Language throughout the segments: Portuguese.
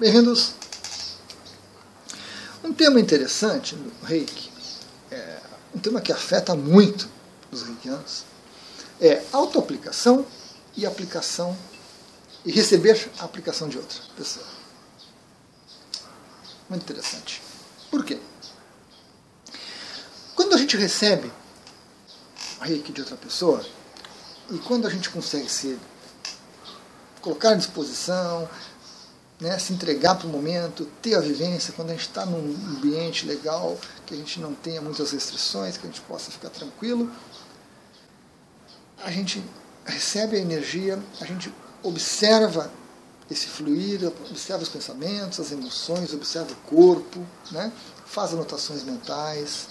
Bem-vindos. Um tema interessante no reiki, é, um tema que afeta muito os reikianos, é autoaplicação e aplicação e receber a aplicação de outra pessoa. Muito interessante. Por quê? Quando a gente recebe reiki de outra pessoa, e quando a gente consegue se colocar à disposição, né, se entregar para o momento, ter a vivência, quando a gente está num ambiente legal, que a gente não tenha muitas restrições, que a gente possa ficar tranquilo, a gente recebe a energia, a gente observa esse fluir, observa os pensamentos, as emoções, observa o corpo, né, faz anotações mentais.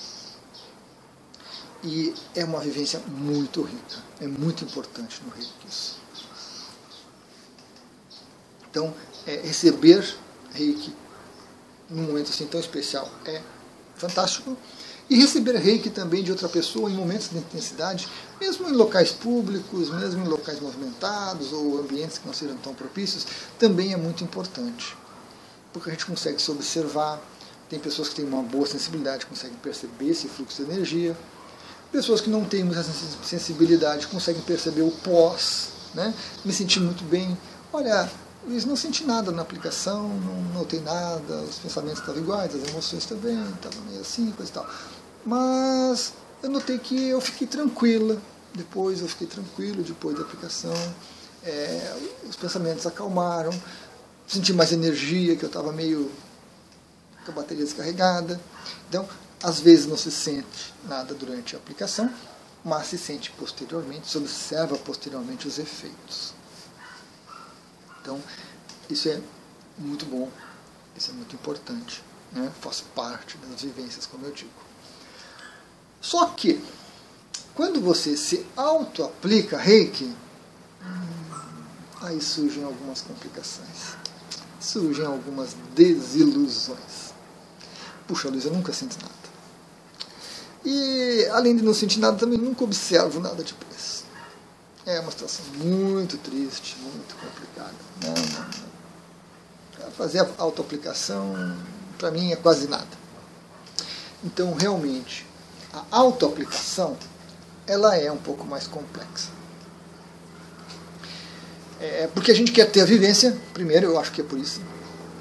E é uma vivência muito rica, é muito importante no reiki isso. Então, é, receber reiki num momento assim tão especial é fantástico. E receber reiki também de outra pessoa em momentos de intensidade, mesmo em locais públicos, mesmo em locais movimentados ou ambientes que não sejam tão propícios, também é muito importante. Porque a gente consegue se observar, tem pessoas que têm uma boa sensibilidade, conseguem perceber esse fluxo de energia. Pessoas que não têm muita sensibilidade conseguem perceber o pós, né? me sentir muito bem. Olha, Luiz, não senti nada na aplicação, não notei nada, os pensamentos estavam iguais, as emoções também, estavam meio assim, coisa e tal. Mas eu notei que eu fiquei tranquila, depois eu fiquei tranquilo, depois da aplicação, é, os pensamentos acalmaram, senti mais energia, que eu estava meio com a bateria descarregada. Então, às vezes não se sente nada durante a aplicação, mas se sente posteriormente, se observa posteriormente os efeitos. Então, isso é muito bom, isso é muito importante, né? faz parte das vivências, como eu digo. Só que, quando você se auto-aplica reiki, aí surgem algumas complicações, surgem algumas desilusões. Puxa, Luiz, eu nunca sinto nada. E, além de não sentir nada, também nunca observo nada tipo isso. É uma situação muito triste, muito complicada. Não, não, não. Fazer a autoaplicação, para mim, é quase nada. Então, realmente, a autoaplicação ela é um pouco mais complexa. É porque a gente quer ter a vivência, primeiro, eu acho que é por isso.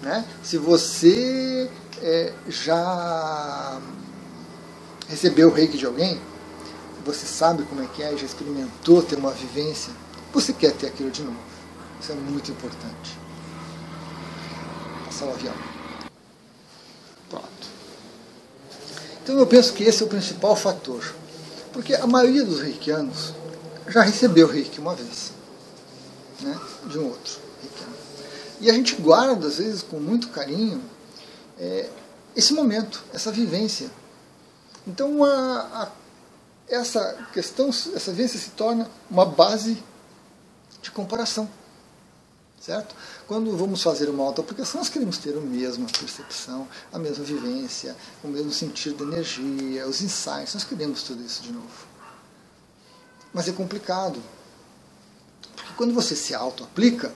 Né? Se você é, já recebeu o reiki de alguém, você sabe como é que é, já experimentou ter uma vivência, você quer ter aquilo de novo. Isso é muito importante. Passar o avião. Pronto. Então eu penso que esse é o principal fator. Porque a maioria dos reikianos já recebeu reiki uma vez. Né, de um outro reikiano. E a gente guarda, às vezes, com muito carinho, é, esse momento, essa vivência. Então a, a essa questão, essa vivência se torna uma base de comparação. Certo? Quando vamos fazer uma auto-aplicação, nós queremos ter a mesma percepção, a mesma vivência, o mesmo sentido de energia, os insights, nós queremos tudo isso de novo. Mas é complicado. Porque quando você se auto-aplica,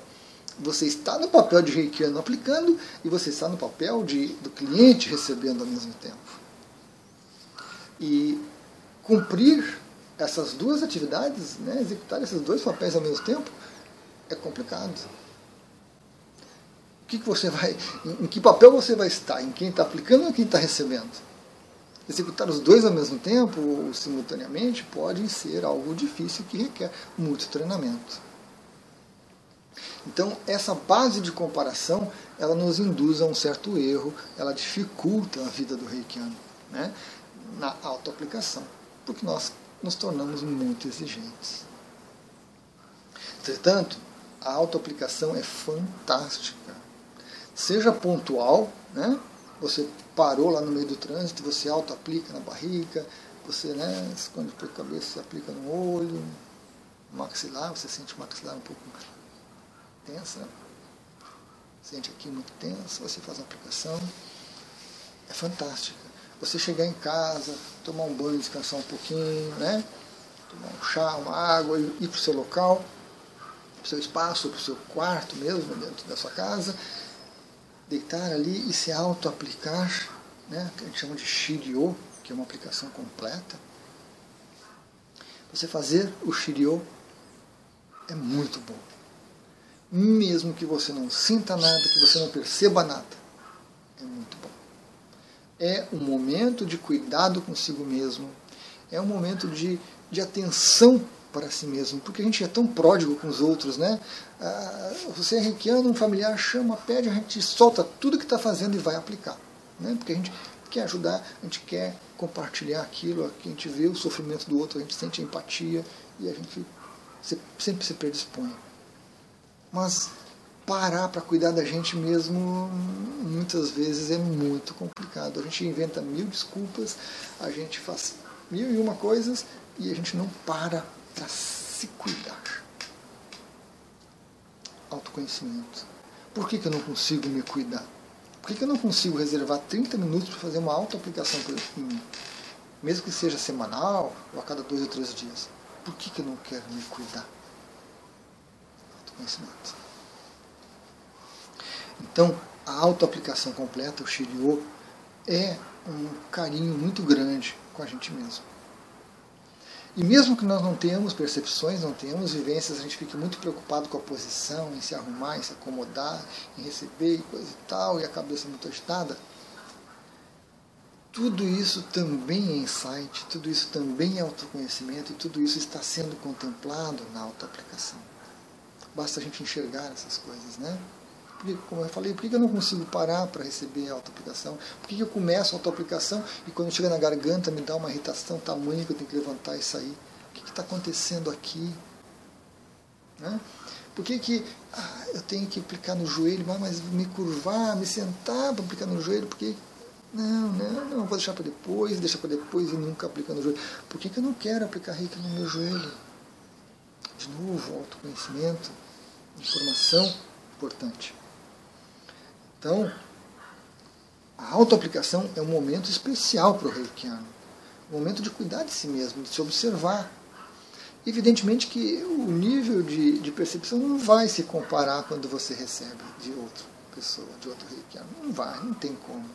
você está no papel de reikiano aplicando e você está no papel de, do cliente recebendo ao mesmo tempo. E cumprir essas duas atividades, né, executar esses dois papéis ao mesmo tempo, é complicado. O que, que você vai, em, em que papel você vai estar? Em quem está aplicando ou em quem está recebendo? Executar os dois ao mesmo tempo ou simultaneamente pode ser algo difícil que requer muito treinamento. Então, essa base de comparação, ela nos induz a um certo erro, ela dificulta a vida do reikiano né, na autoaplicação porque nós nos tornamos muito exigentes. Entretanto, a autoaplicação é fantástica. Seja pontual, né? você parou lá no meio do trânsito, você auto-aplica na barriga, você né, esconde a cabeça, você aplica no olho, no maxilar, você sente o maxilar um pouco tensa, sente aqui muito tenso, você faz a aplicação. É fantástica você chegar em casa, tomar um banho, descansar um pouquinho, né? tomar um chá, uma água, ir para o seu local, para o seu espaço, para o seu quarto mesmo, dentro da sua casa, deitar ali e se auto-aplicar, né, que a gente chama de Shiryo, que é uma aplicação completa. Você fazer o Shiryo é muito bom. Mesmo que você não sinta nada, que você não perceba nada, é muito bom. É um momento de cuidado consigo mesmo, é um momento de, de atenção para si mesmo, porque a gente é tão pródigo com os outros, né? Ah, você é reikiano, um familiar chama, pede, a gente solta tudo que está fazendo e vai aplicar, né? Porque a gente quer ajudar, a gente quer compartilhar aquilo, a gente vê o sofrimento do outro, a gente sente empatia e a gente sempre se predispõe. Mas parar para cuidar da gente mesmo muitas vezes é muito complicado. A gente inventa mil desculpas, a gente faz mil e uma coisas e a gente não para para se cuidar. Autoconhecimento. Por que, que eu não consigo me cuidar? Por que, que eu não consigo reservar 30 minutos para fazer uma auto-aplicação em mim? Mesmo que seja semanal ou a cada dois ou três dias. Por que, que eu não quero me cuidar? Autoconhecimento. Então, a auto-aplicação completa, o Shiryo, é um carinho muito grande com a gente mesmo. E mesmo que nós não tenhamos percepções, não tenhamos vivências, a gente fique muito preocupado com a posição, em se arrumar, em se acomodar, em receber e coisa e tal, e a cabeça muito agitada, tudo isso também é insight, tudo isso também é autoconhecimento e tudo isso está sendo contemplado na autoaplicação. Basta a gente enxergar essas coisas, né? Como eu falei, por que eu não consigo parar para receber a autoaplicação? Por que eu começo a autoaplicação e quando chega na garganta me dá uma irritação tamanha que eu tenho que levantar e sair? O que está acontecendo aqui? Né? Por que, que ah, eu tenho que aplicar no joelho, mas me curvar, me sentar para aplicar no joelho? Porque não, não, não, vou deixar para depois, deixar para depois e nunca aplicar no joelho. Por que, que eu não quero aplicar reiki no meu joelho? De novo, autoconhecimento, informação importante. Então, a autoaplicação é um momento especial para o reikiano. Um momento de cuidar de si mesmo, de se observar. Evidentemente que o nível de, de percepção não vai se comparar quando você recebe de outra pessoa, de outro reikiano. Não vai, não tem como.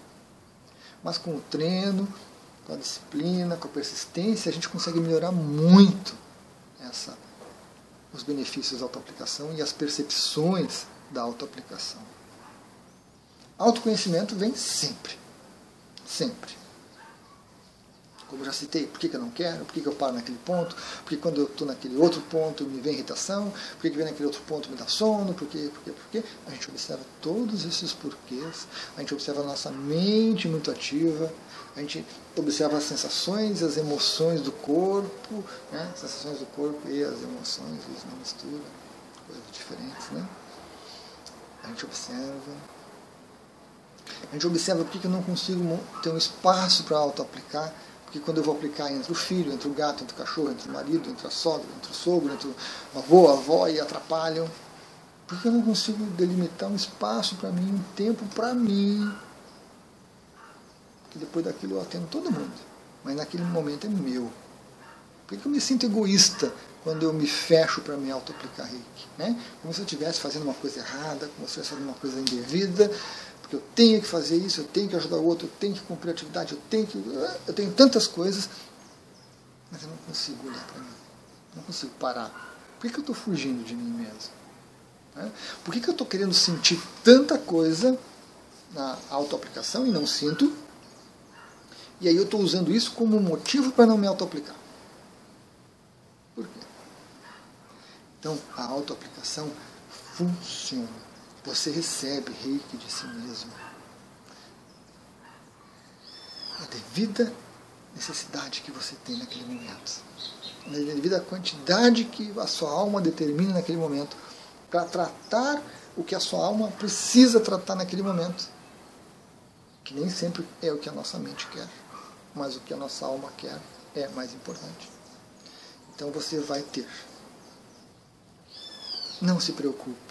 Mas com o treino, com a disciplina, com a persistência, a gente consegue melhorar muito essa, os benefícios da autoaplicação e as percepções da autoaplicação. Autoconhecimento vem sempre. Sempre. Como já citei, por que, que eu não quero, por que, que eu paro naquele ponto, porque quando eu estou naquele outro ponto me vem irritação, por que, que vem naquele outro ponto me dá sono, por quê, por quê, por quê. A gente observa todos esses porquês, a gente observa a nossa mente muito ativa, a gente observa as sensações e as emoções do corpo, né? sensações do corpo e as emoções, eles não misturam, coisas diferentes, né? A gente observa a gente observa por que eu não consigo ter um espaço para auto-aplicar, porque quando eu vou aplicar entre o filho, entre o gato, entre o cachorro, entre o marido, entre a sogra, entre o sogro, entre o avô, a avó e atrapalham. Por que eu não consigo delimitar um espaço para mim, um tempo para mim? Que depois daquilo eu atendo todo mundo, mas naquele momento é meu. Por que eu me sinto egoísta quando eu me fecho para me auto-aplicar reiki? Né? Como se eu estivesse fazendo uma coisa errada, como se eu estivesse fazendo uma coisa indevida, porque eu tenho que fazer isso, eu tenho que ajudar o outro, eu tenho que cumprir a atividade, eu tenho que. Eu tenho tantas coisas, mas eu não consigo olhar para mim. Não consigo parar. Por que, que eu estou fugindo de mim mesmo? Né? Por que, que eu estou querendo sentir tanta coisa na autoaplicação e não sinto? E aí eu estou usando isso como motivo para não me autoaplicar. Por quê? Então, a autoaplicação funciona. Você recebe reiki de si mesmo. A devida necessidade que você tem naquele momento. A devida quantidade que a sua alma determina naquele momento para tratar o que a sua alma precisa tratar naquele momento. Que nem sempre é o que a nossa mente quer, mas o que a nossa alma quer é mais importante. Então você vai ter. Não se preocupe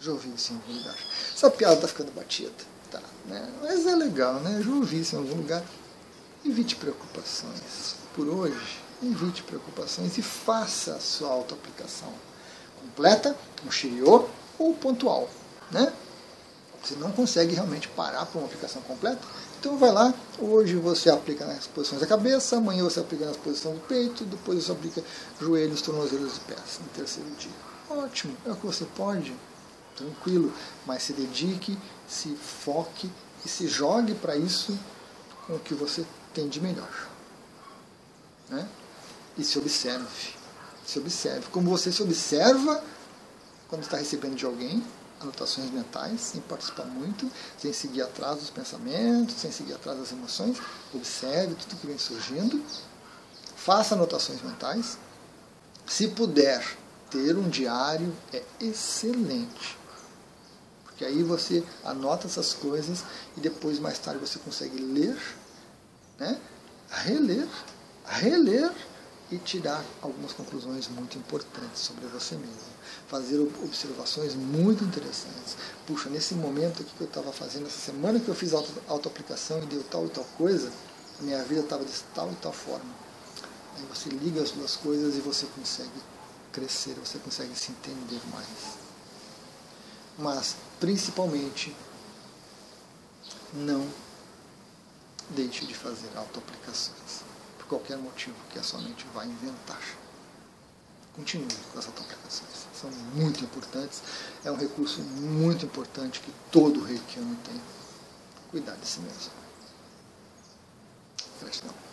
já ouvi isso em algum lugar. Essa piada está ficando batida. Tá, né? Mas é legal, né? Já ouvi isso em algum lugar. Evite preocupações. Por hoje, evite preocupações e faça a sua autoaplicação completa, um Shiryo ou pontual. Né? Você não consegue realmente parar para uma aplicação completa. Então vai lá, hoje você aplica nas posições da cabeça, amanhã você aplica nas posições do peito, depois você aplica joelhos, tornozelos e pés no terceiro dia. Ótimo, é o que você pode, tranquilo, mas se dedique, se foque e se jogue para isso com o que você tem de melhor. Né? E se observe. Se observe. Como você se observa quando está recebendo de alguém, anotações mentais, sem participar muito, sem seguir atrás dos pensamentos, sem seguir atrás das emoções. Observe tudo que vem surgindo. Faça anotações mentais. Se puder ter um diário, é excelente. Porque aí você anota essas coisas e depois, mais tarde, você consegue ler, né? reler, reler e tirar algumas conclusões muito importantes sobre você mesmo. Fazer observações muito interessantes. Puxa, nesse momento aqui que eu estava fazendo, essa semana que eu fiz auto, autoaplicação e deu tal e tal coisa, minha vida estava de tal e tal forma. Aí você liga as duas coisas e você consegue crescer, você consegue se entender mais. Mas, principalmente, não deixe de fazer autoaplicações qualquer motivo que a sua mente vai inventar. Continue com as autoaplicações. São muito importantes. É um recurso muito importante que todo reikiano tem. Cuidar de si mesmo. Gratidão.